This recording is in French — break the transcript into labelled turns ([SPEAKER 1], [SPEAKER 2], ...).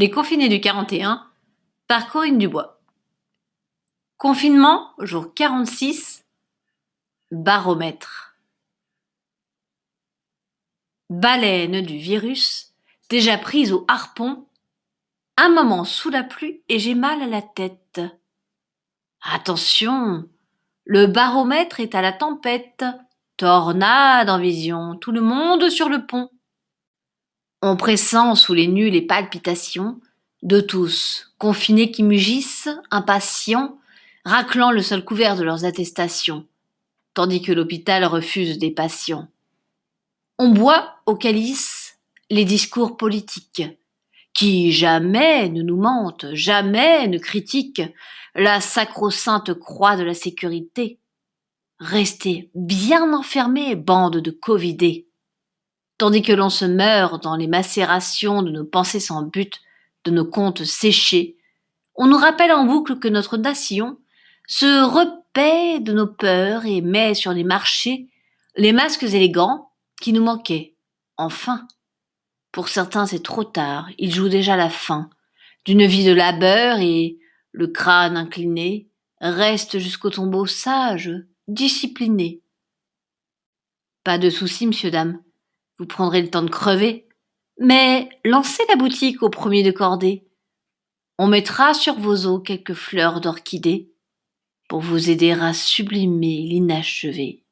[SPEAKER 1] Les confinés du 41 par Corinne Dubois. Confinement, jour 46, baromètre. Baleine du virus, déjà prise au harpon, un moment sous la pluie et j'ai mal à la tête. Attention, le baromètre est à la tempête, tornade en vision, tout le monde sur le pont. On pressent sous les nues les palpitations de tous, confinés qui mugissent, impatients, raclant le sol couvert de leurs attestations, tandis que l'hôpital refuse des patients. On boit au calice les discours politiques, qui jamais ne nous mentent, jamais ne critiquent la sacro-sainte croix de la sécurité. Restez bien enfermés, bande de covidés tandis que l'on se meurt dans les macérations de nos pensées sans but, de nos comptes séchés, on nous rappelle en boucle que notre nation se repaît de nos peurs et met sur les marchés les masques élégants qui nous manquaient. Enfin, pour certains c'est trop tard, ils jouent déjà la fin d'une vie de labeur et, le crâne incliné, reste jusqu'au tombeau sage, discipliné. Pas de souci, monsieur, dame vous prendrez le temps de crever. Mais lancez la boutique au premier de cordée. On mettra sur vos os quelques fleurs d'orchidées pour vous aider à sublimer l'inachevé.